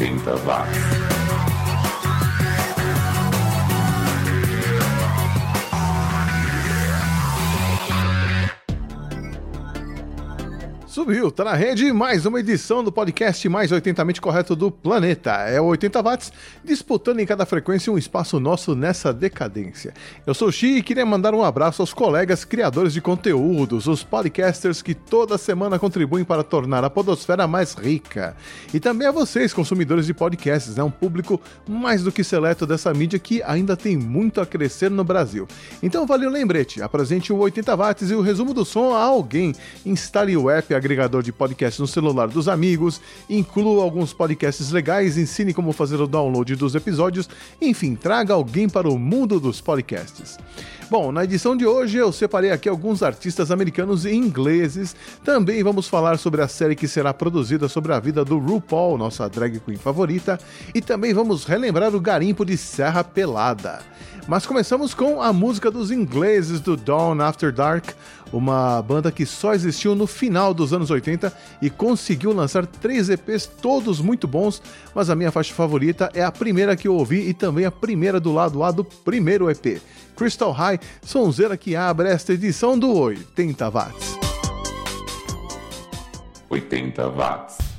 80 watts. Subiu, tá na rede mais uma edição do podcast mais 80mente correto do planeta. É o 80 watts, disputando em cada frequência um espaço nosso nessa decadência. Eu sou o Xi e queria mandar um abraço aos colegas criadores de conteúdos, os podcasters que toda semana contribuem para tornar a podosfera mais rica. E também a vocês, consumidores de podcasts, é né? um público mais do que seleto dessa mídia que ainda tem muito a crescer no Brasil. Então vale o lembrete, apresente o 80 watts e o resumo do som a alguém, instale o app, agregador de podcast no celular dos amigos, inclua alguns podcasts legais, ensine como fazer o download dos episódios, enfim, traga alguém para o mundo dos podcasts. Bom, na edição de hoje eu separei aqui alguns artistas americanos e ingleses. Também vamos falar sobre a série que será produzida sobre a vida do RuPaul, nossa drag queen favorita, e também vamos relembrar o garimpo de Serra Pelada. Mas começamos com a música dos ingleses do Dawn After Dark, uma banda que só existiu no final dos anos 80 e conseguiu lançar três EPs todos muito bons, mas a minha faixa favorita é a primeira que eu ouvi e também a primeira do lado A do primeiro EP, Crystal High, sonzeira que abre esta edição do 80 watts. 80 watts.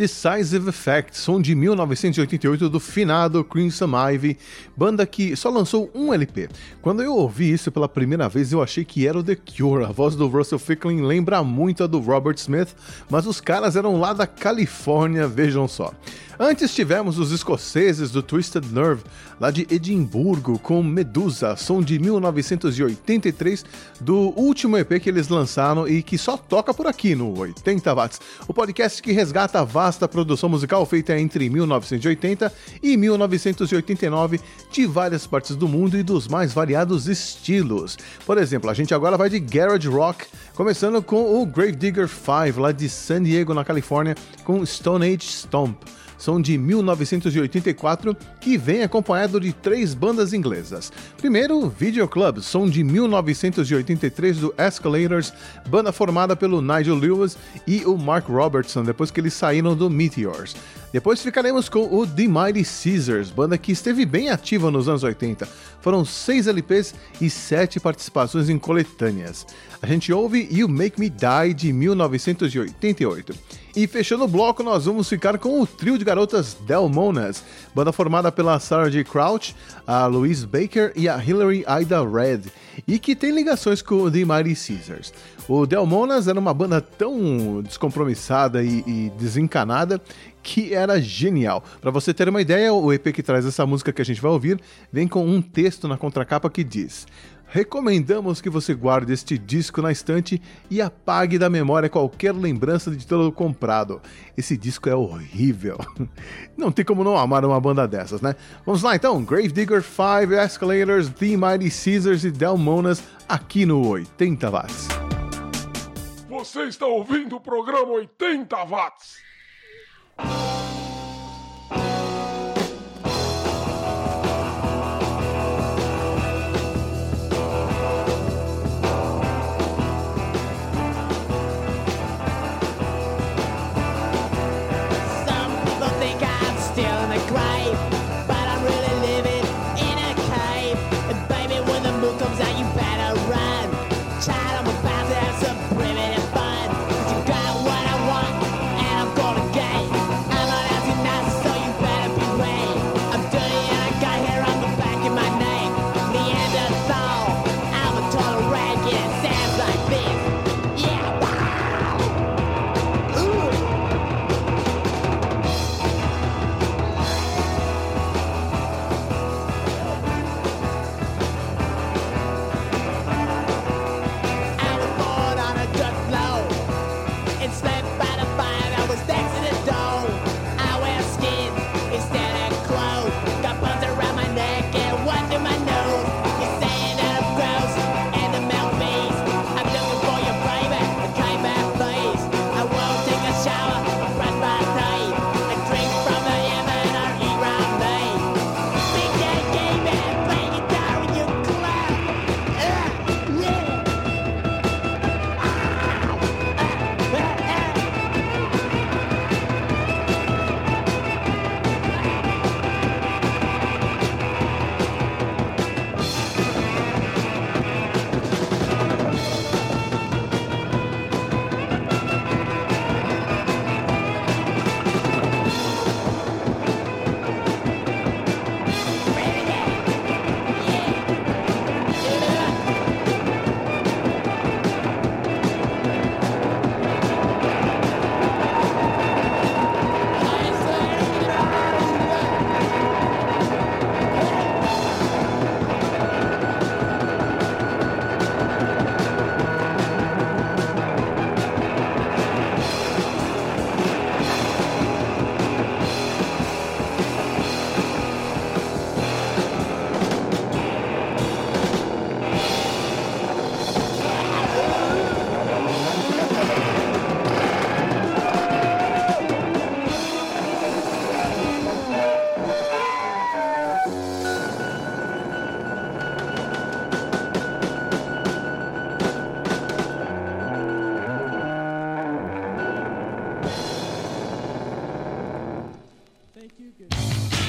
Decisive Effect, som de 1988 do finado Crimson Ivy, banda que só lançou um LP. Quando eu ouvi isso pela primeira vez, eu achei que era o The Cure. A voz do Russell Ficklin lembra muito a do Robert Smith, mas os caras eram lá da Califórnia, vejam só. Antes tivemos os escoceses do Twisted Nerve, lá de Edimburgo, com Medusa, som de 1983, do último EP que eles lançaram e que só toca por aqui no 80 Watts, o podcast que resgata a vasta produção musical feita entre 1980 e 1989 de várias partes do mundo e dos mais variados estilos. Por exemplo, a gente agora vai de garage rock, começando com o Gravedigger 5, lá de San Diego, na Califórnia, com Stone Age Stomp são de 1984, que vem acompanhado de três bandas inglesas. Primeiro, Video Club, som de 1983 do Escalators, banda formada pelo Nigel Lewis e o Mark Robertson, depois que eles saíram do Meteors. Depois ficaremos com o The Mighty Caesars, banda que esteve bem ativa nos anos 80. Foram seis LPs e sete participações em coletâneas. A gente ouve You Make Me Die de 1988. E fechando o bloco, nós vamos ficar com o trio de garotas Delmonas, banda formada pela Sarah J. Crouch, a Louise Baker e a Hilary Ida Red, e que tem ligações com The Mighty Caesars. O Delmonas era uma banda tão descompromissada e, e desencanada que era genial. Para você ter uma ideia, o EP que traz essa música que a gente vai ouvir vem com um texto na contracapa que diz: Recomendamos que você guarde este disco na estante e apague da memória qualquer lembrança de tê-lo comprado. Esse disco é horrível. Não tem como não amar uma banda dessas, né? Vamos lá então, Gravedigger 5, Escalators, The Mighty Caesars e Delmonas aqui no 80 Watts. Você está ouvindo o programa 80 Watts. you can.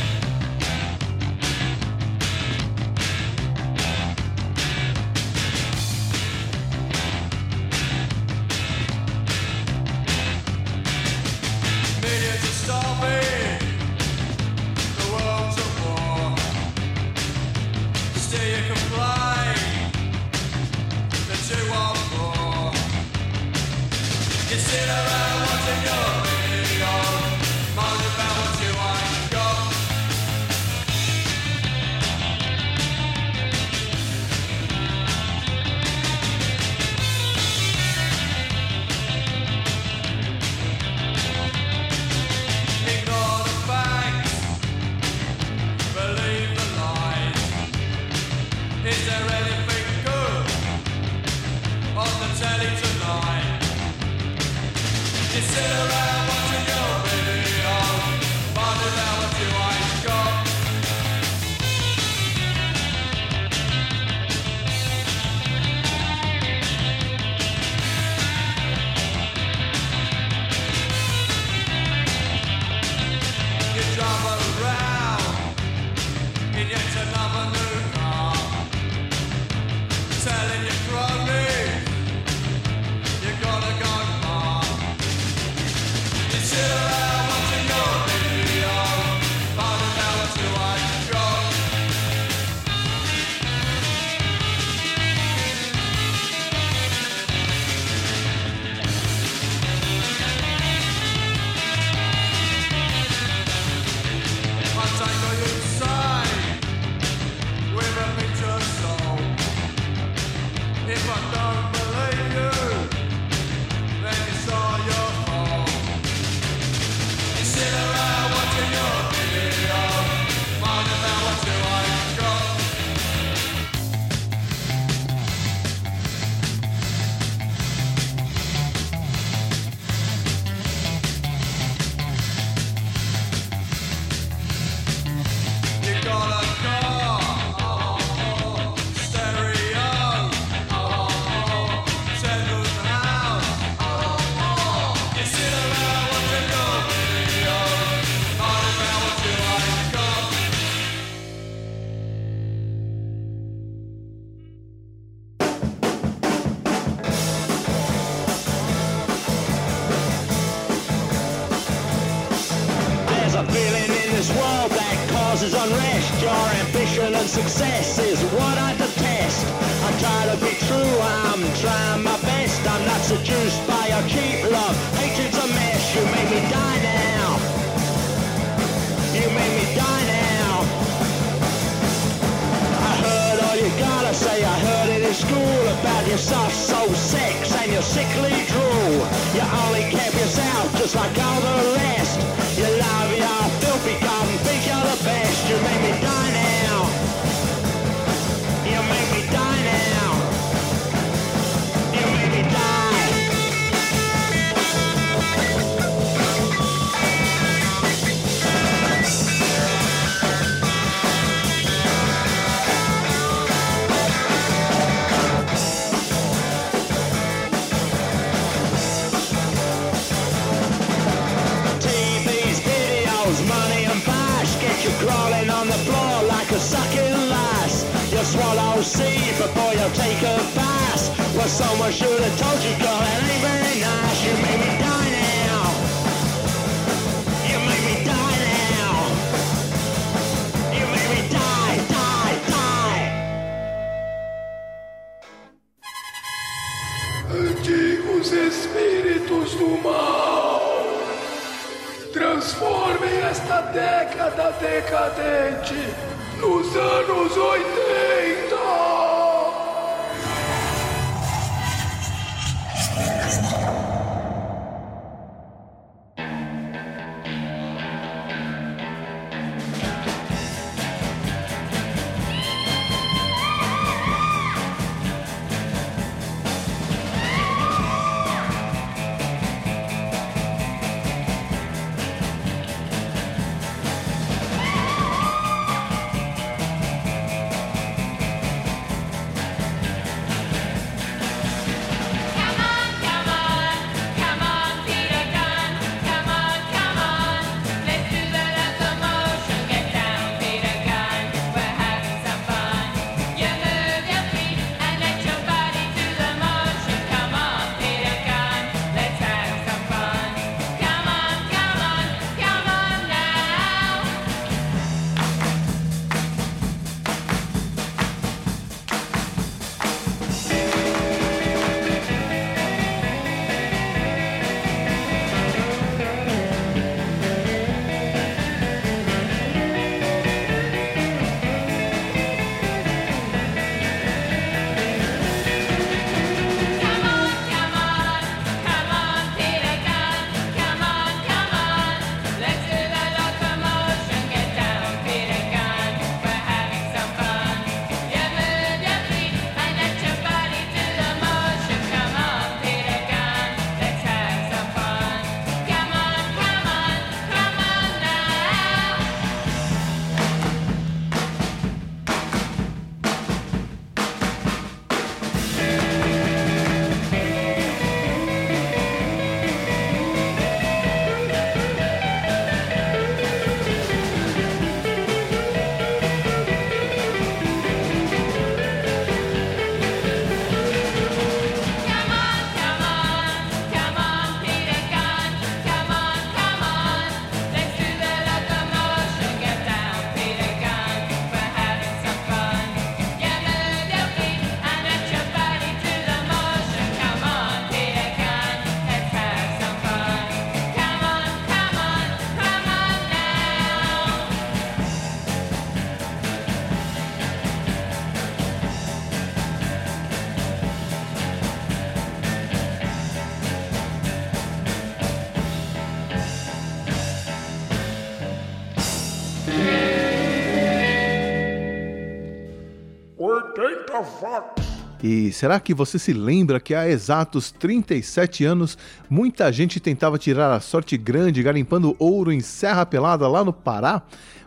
E será que você se lembra que há exatos 37 anos muita gente tentava tirar a sorte grande garimpando ouro em Serra Pelada lá no Pará?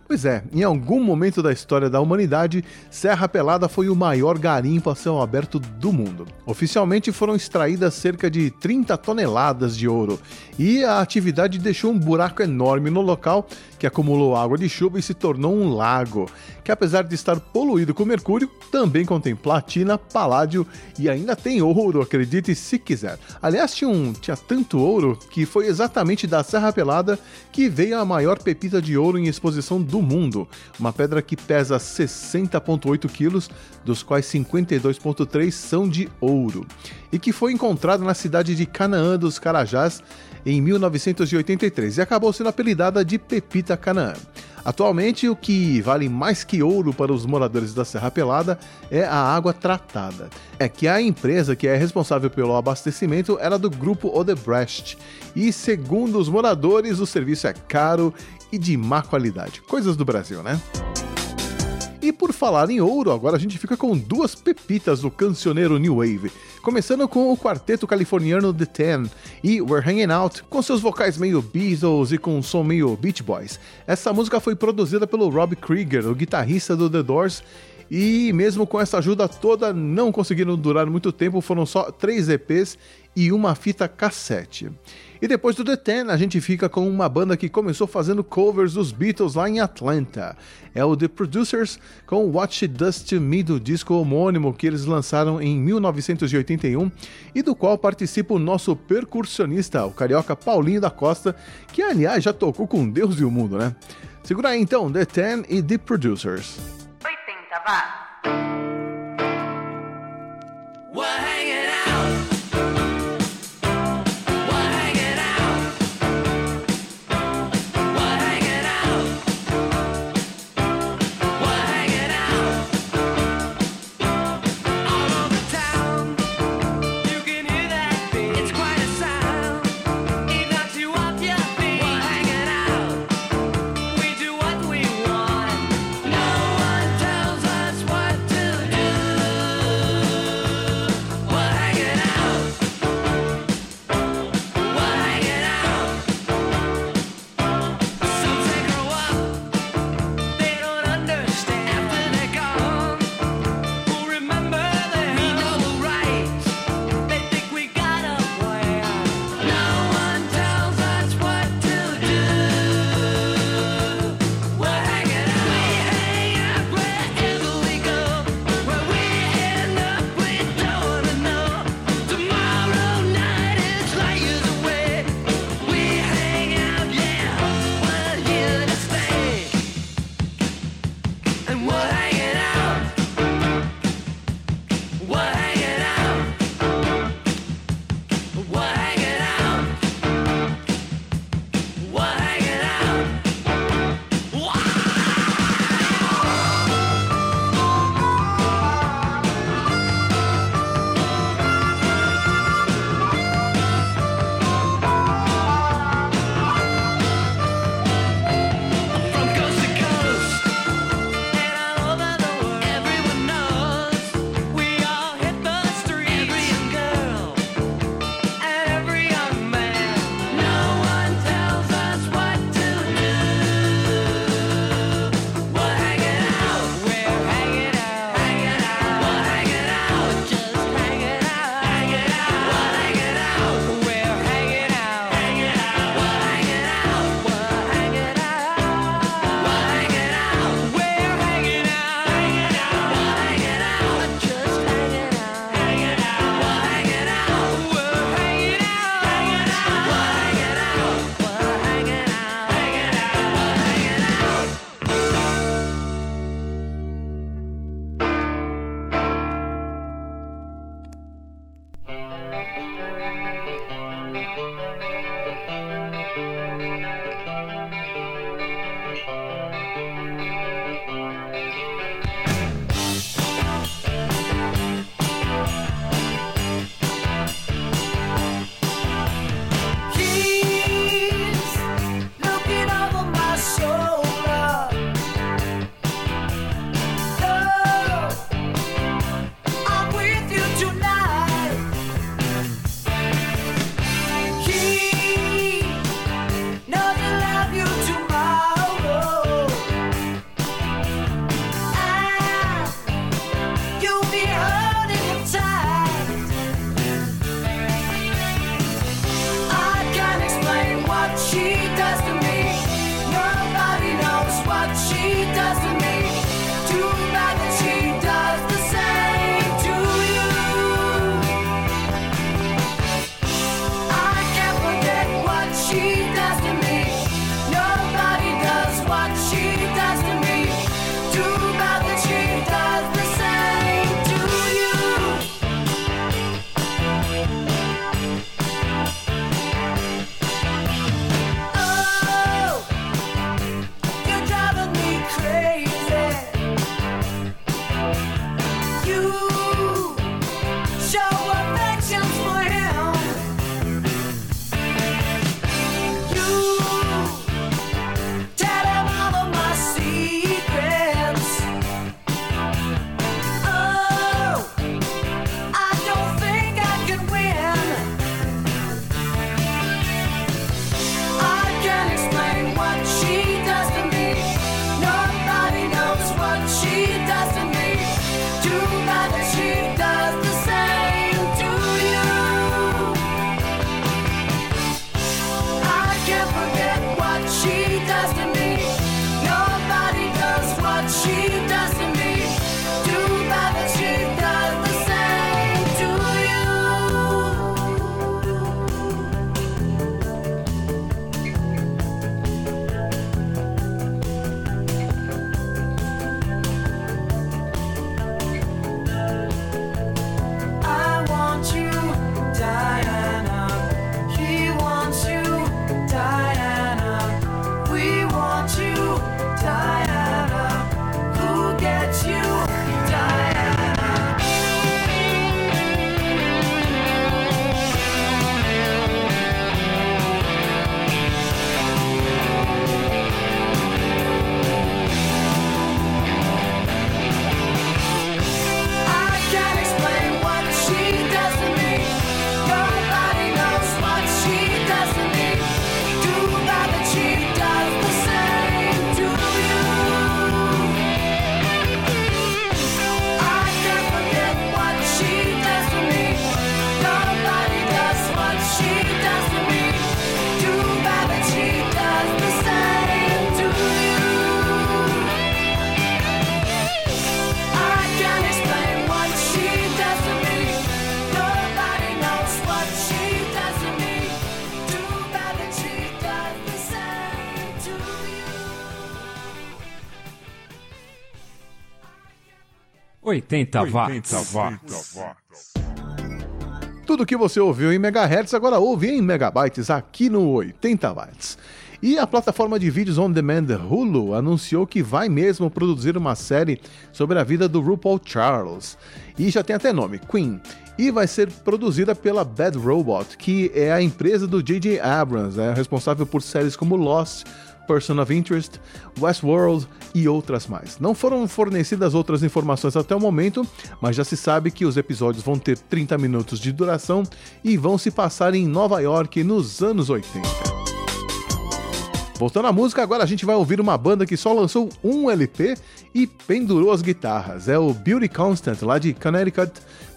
Pois é, em algum momento da história da humanidade, Serra Pelada foi o maior garimpo a céu aberto do mundo. Oficialmente foram extraídas cerca de 30 toneladas de ouro, e a atividade deixou um buraco enorme no local que acumulou água de chuva e se tornou um lago, que apesar de estar poluído com mercúrio, também contém platina, paládio e ainda tem ouro, acredite se quiser. Aliás, tinha, um, tinha tanto ouro que foi exatamente da Serra Pelada que veio a maior pepita de ouro em exposição do mundo, uma pedra que pesa 60,8 quilos, dos quais 52,3 são de ouro, e que foi encontrada na cidade de Canaã dos Carajás em 1983 e acabou sendo apelidada de Pepita Canaã. Atualmente, o que vale mais que ouro para os moradores da Serra Pelada é a água tratada. É que a empresa que é responsável pelo abastecimento era do grupo Odebrecht, e segundo os moradores, o serviço é caro e de má qualidade. Coisas do Brasil, né? Por falar em ouro, agora a gente fica com duas pepitas do cancioneiro New Wave. Começando com o quarteto californiano The Ten e We're Hanging Out, com seus vocais meio Beatles e com um som meio Beach Boys. Essa música foi produzida pelo Rob Krieger, o guitarrista do The Doors, e mesmo com essa ajuda toda, não conseguiram durar muito tempo, foram só três EPs e uma fita cassete. E depois do The Ten, a gente fica com uma banda que começou fazendo covers dos Beatles lá em Atlanta. É o The Producers com What She Does To Me do disco homônimo que eles lançaram em 1981 e do qual participa o nosso percussionista, o carioca Paulinho da Costa, que aliás já tocou com Deus e o mundo, né? Segura aí então, The Ten e The Producers. 80 watts. We're 80 watts. Tudo que você ouviu em megahertz agora ouve em megabytes aqui no 80 watts. E a plataforma de vídeos on demand Hulu anunciou que vai mesmo produzir uma série sobre a vida do RuPaul Charles. E já tem até nome, Queen. E vai ser produzida pela Bad Robot, que é a empresa do J.J. Abrams, é responsável por séries como Lost, Person of Interest, Westworld e outras mais. Não foram fornecidas outras informações até o momento, mas já se sabe que os episódios vão ter 30 minutos de duração e vão se passar em Nova York nos anos 80. Voltando à música, agora a gente vai ouvir uma banda que só lançou um LP e pendurou as guitarras. É o Beauty Constant, lá de Connecticut,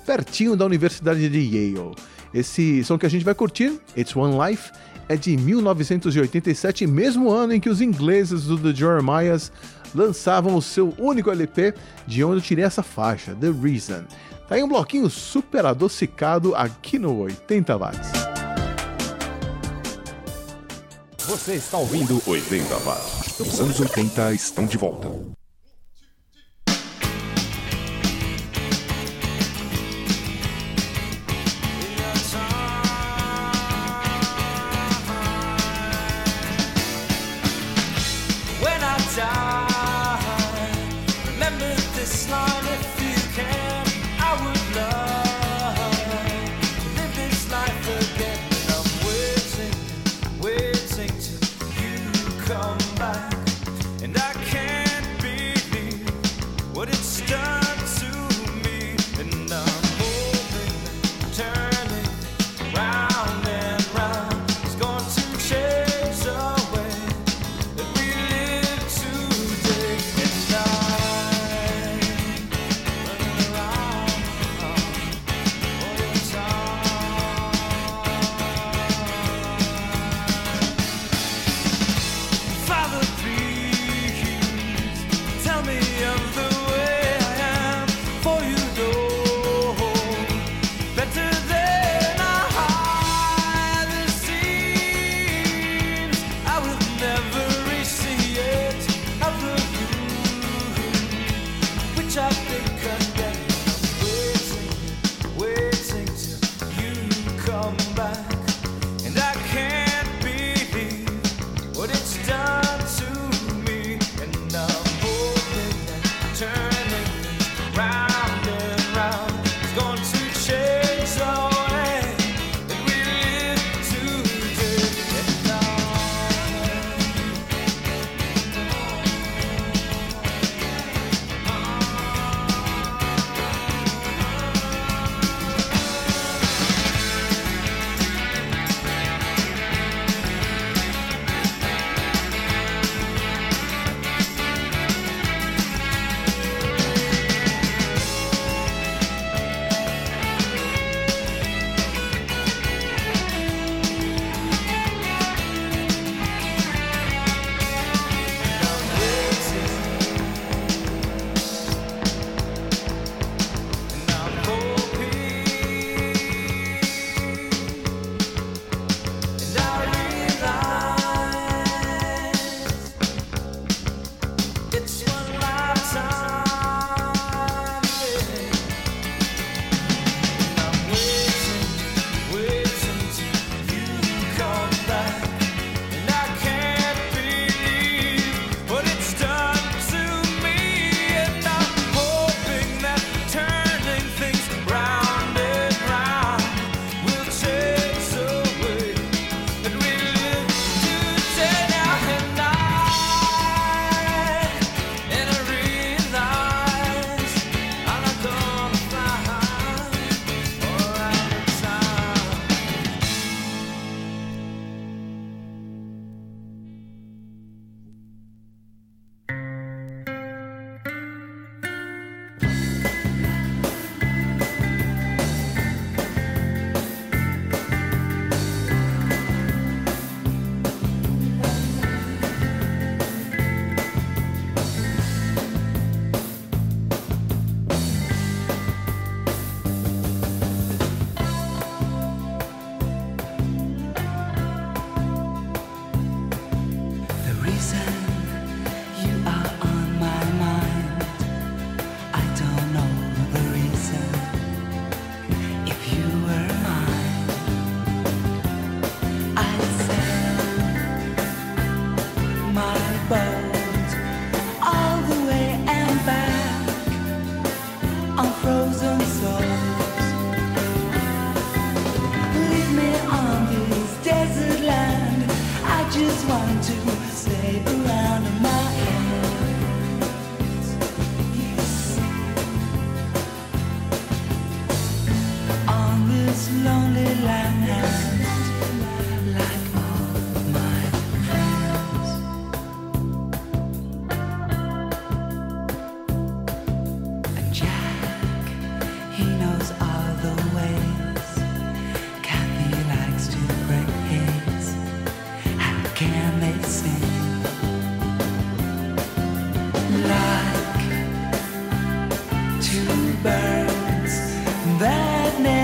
pertinho da Universidade de Yale. Esse som que a gente vai curtir, It's One Life, é de 1987, mesmo ano em que os ingleses do The Jeremiahs lançavam o seu único LP, de onde eu tirei essa faixa, The Reason. Tá aí um bloquinho super adocicado aqui no 80 watts. Você está ouvindo 80 watts. Os anos 80 estão de volta.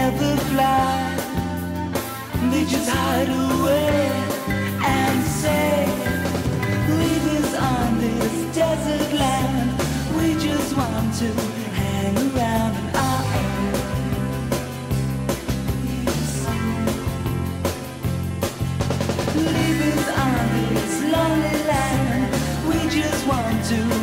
Never fly. They just hide away and say, Leave us on this desert land. We just want to hang around and our own. Leave us on this lonely land. We just want to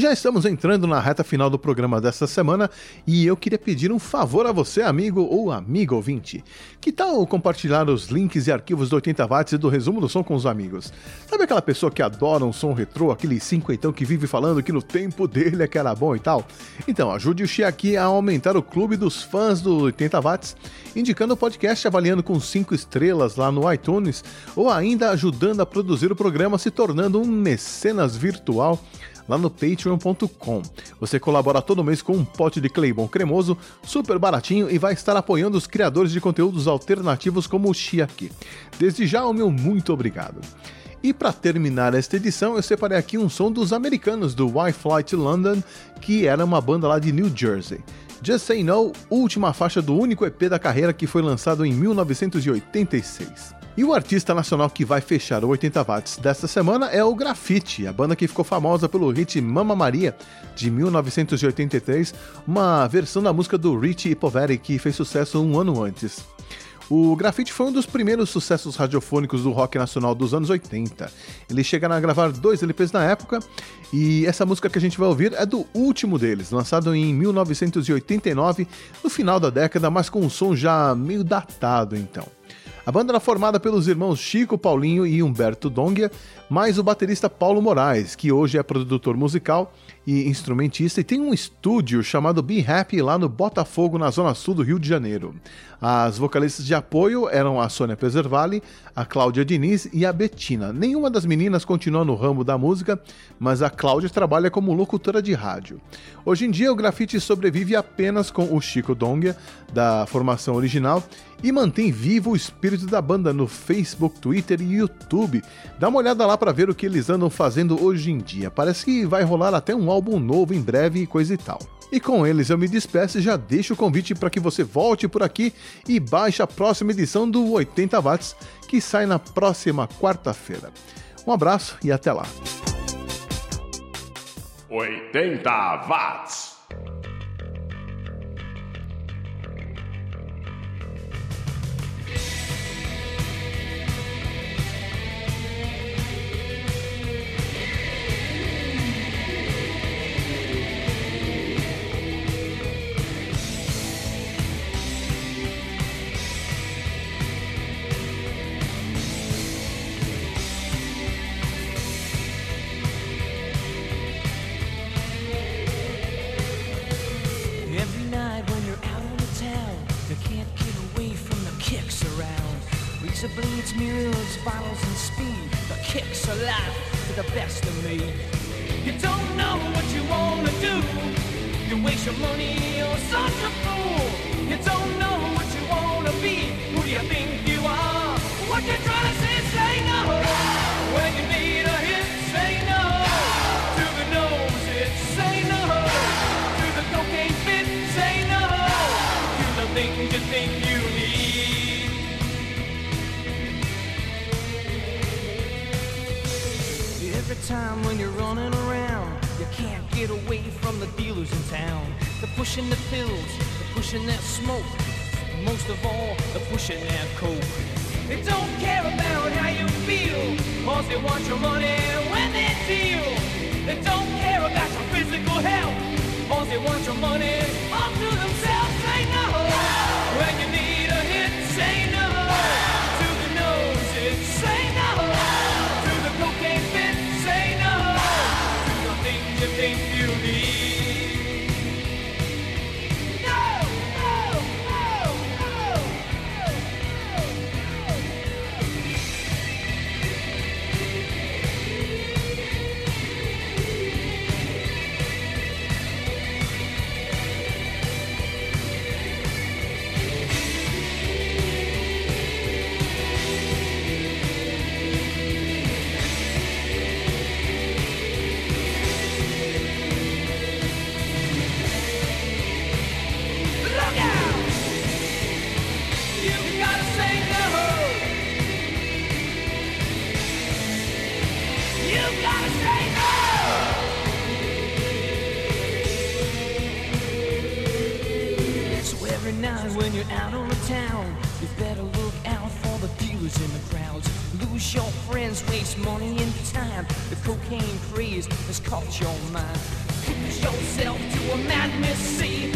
Já estamos entrando na reta final do programa desta semana e eu queria pedir um favor a você, amigo ou amigo ouvinte. Que tal compartilhar os links e arquivos do 80 watts e do resumo do som com os amigos? Sabe aquela pessoa que adora um som retrô, aquele cinquentão que vive falando que no tempo dele é que era bom e tal? Então ajude o Xi aqui a aumentar o clube dos fãs do 80 watts, indicando o podcast avaliando com 5 estrelas lá no iTunes ou ainda ajudando a produzir o programa se tornando um mecenas virtual lá no patreon.com. Você colabora todo mês com um pote de Claybon cremoso, super baratinho e vai estar apoiando os criadores de conteúdos alternativos como o aqui. Desde já, o meu muito obrigado. E para terminar esta edição, eu separei aqui um som dos americanos do Wi-Fi to London, que era uma banda lá de New Jersey. Just Say No, última faixa do único EP da carreira que foi lançado em 1986. E o artista nacional que vai fechar o 80 watts desta semana é o Grafite, a banda que ficou famosa pelo hit Mama Maria de 1983, uma versão da música do Richie Poveri que fez sucesso um ano antes. O Grafite foi um dos primeiros sucessos radiofônicos do rock nacional dos anos 80. Eles chegaram a gravar dois LPs na época, e essa música que a gente vai ouvir é do último deles, lançado em 1989, no final da década, mas com um som já meio datado então. A banda era formada pelos irmãos Chico, Paulinho e Humberto Dongia, mais o baterista Paulo Moraes, que hoje é produtor musical e instrumentista e tem um estúdio chamado Be Happy lá no Botafogo, na zona sul do Rio de Janeiro. As vocalistas de apoio eram a Sônia Peservali, a Cláudia Diniz e a Bettina. Nenhuma das meninas continua no ramo da música, mas a Cláudia trabalha como locutora de rádio. Hoje em dia, o grafite sobrevive apenas com o Chico Dongia, da formação original, e mantém vivo o espírito da banda no Facebook, Twitter e YouTube. Dá uma olhada lá para ver o que eles andam fazendo hoje em dia. Parece que vai rolar até um álbum novo em breve e coisa e tal. E com eles eu me despeço e já deixo o convite para que você volte por aqui e baixe a próxima edição do 80 Watts, que sai na próxima quarta-feira. Um abraço e até lá. 80 watts. Every time when you're running around, you can't get away from the dealers in town. They're pushing the pills, they're pushing that smoke. Most of all, they're pushing that coke. They don't care about how you feel, cause they want your money when they deal. They don't care about your physical health, cause they want your money all to themselves. Friends, waste money and time. The cocaine craze has caught your mind. Push yourself to a madness sea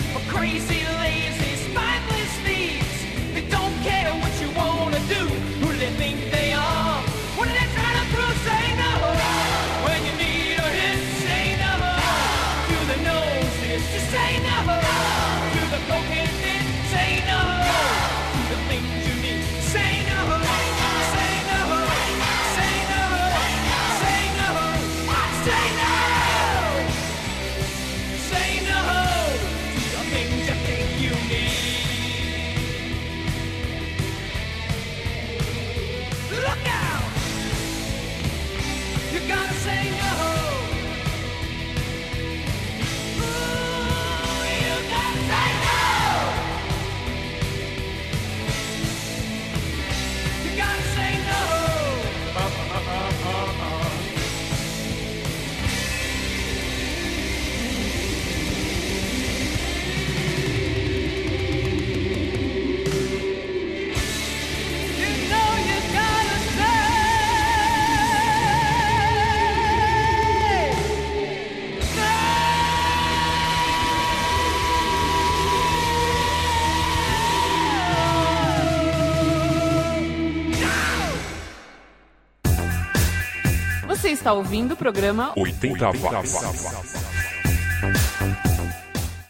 está ouvindo o programa 80 watts.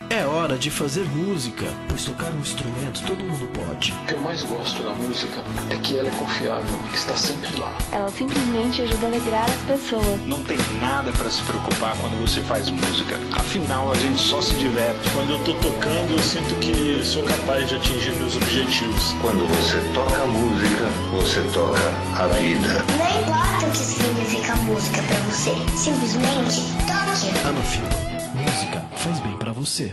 É hora de fazer música, pois tocar um instrumento O que eu mais gosto da música é que ela é confiável, está sempre lá. Ela simplesmente ajuda a alegrar as pessoas. Não tem nada para se preocupar quando você faz música. Afinal, a gente só se diverte. Quando eu tô tocando, eu sinto que sou capaz de atingir meus objetivos. Quando você toca música, você toca a vida. Não importa o que significa música pra você, simplesmente toque. Anafila, música faz bem pra você.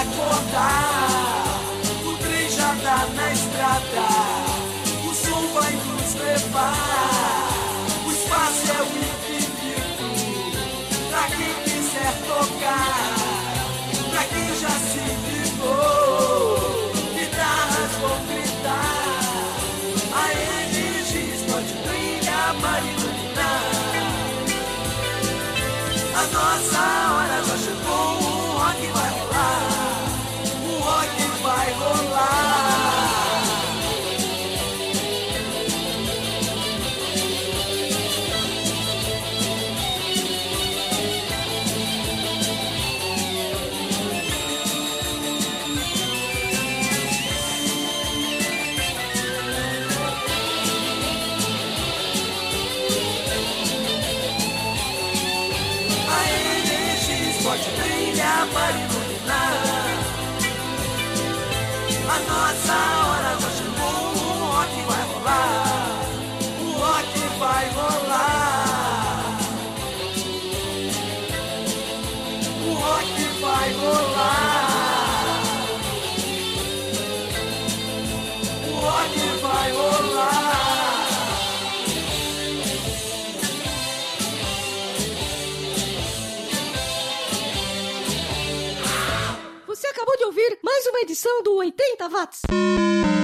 acordar. Edição do 80 Watts.